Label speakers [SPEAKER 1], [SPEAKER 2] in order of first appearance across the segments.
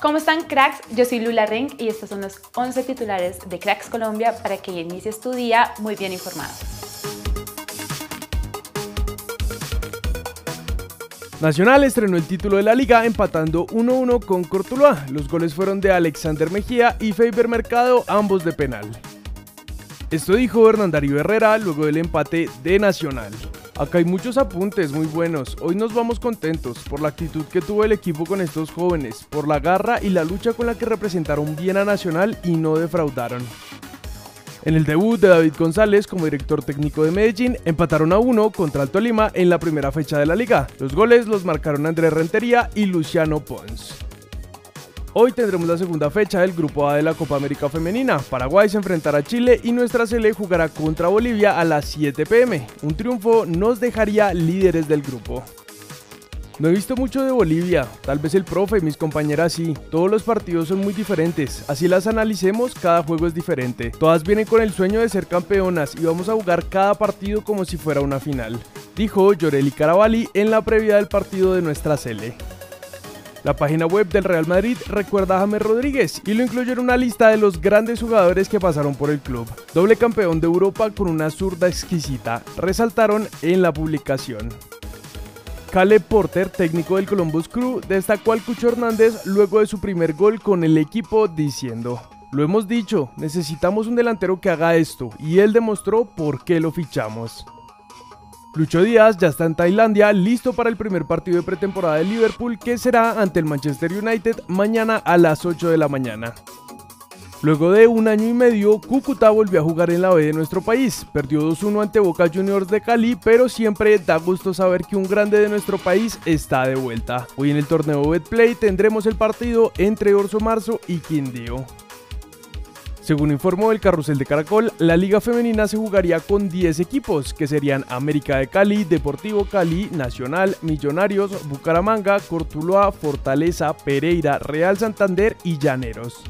[SPEAKER 1] ¿Cómo están cracks? Yo soy Lula Ring y estos son los 11 titulares de Cracks Colombia para que inicies tu día muy bien informado.
[SPEAKER 2] Nacional estrenó el título de la liga empatando 1-1 con Cortuluá. Los goles fueron de Alexander Mejía y Faber Mercado, ambos de penal. Esto dijo Hernandario Herrera luego del empate de Nacional. Acá hay muchos apuntes muy buenos. Hoy nos vamos contentos por la actitud que tuvo el equipo con estos jóvenes, por la garra y la lucha con la que representaron bien a Nacional y no defraudaron. En el debut de David González como director técnico de Medellín, empataron a uno contra el Tolima en la primera fecha de la liga. Los goles los marcaron Andrés Rentería y Luciano Pons. Hoy tendremos la segunda fecha del Grupo A de la Copa América Femenina. Paraguay se enfrentará a Chile y nuestra Sele jugará contra Bolivia a las 7 pm. Un triunfo nos dejaría líderes del grupo. No he visto mucho de Bolivia, tal vez el profe y mis compañeras sí. Todos los partidos son muy diferentes, así las analicemos, cada juego es diferente. Todas vienen con el sueño de ser campeonas y vamos a jugar cada partido como si fuera una final, dijo Lloreli Caravalli en la previa del partido de nuestra Sele. La página web del Real Madrid recuerda a James Rodríguez y lo incluye en una lista de los grandes jugadores que pasaron por el club. Doble campeón de Europa con una zurda exquisita, resaltaron en la publicación. Caleb Porter, técnico del Columbus Crew, destacó al Cucho Hernández luego de su primer gol con el equipo diciendo, lo hemos dicho, necesitamos un delantero que haga esto, y él demostró por qué lo fichamos. Lucho Díaz ya está en Tailandia, listo para el primer partido de pretemporada de Liverpool que será ante el Manchester United mañana a las 8 de la mañana. Luego de un año y medio, Cúcuta volvió a jugar en la B de nuestro país. Perdió 2-1 ante Boca Juniors de Cali, pero siempre da gusto saber que un grande de nuestro país está de vuelta. Hoy en el torneo Betplay tendremos el partido entre Orso Marzo y Quindío. Según informó el Carrusel de Caracol, la liga femenina se jugaría con 10 equipos, que serían América de Cali, Deportivo Cali, Nacional, Millonarios, Bucaramanga, Cortuloa, Fortaleza, Pereira, Real Santander y Llaneros.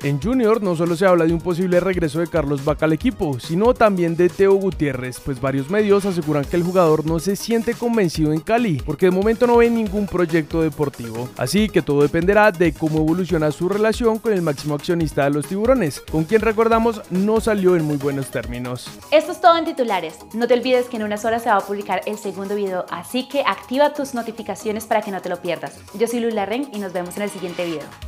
[SPEAKER 2] En Junior no solo se habla de un posible regreso de Carlos Vaca al equipo, sino también de Teo Gutiérrez, pues varios medios aseguran que el jugador no se siente convencido en Cali, porque de momento no ve ningún proyecto deportivo. Así que todo dependerá de cómo evoluciona su relación con el máximo accionista de los tiburones, con quien recordamos no salió en muy buenos términos.
[SPEAKER 1] Esto es todo en titulares. No te olvides que en unas horas se va a publicar el segundo video, así que activa tus notificaciones para que no te lo pierdas. Yo soy Lula Ren y nos vemos en el siguiente video.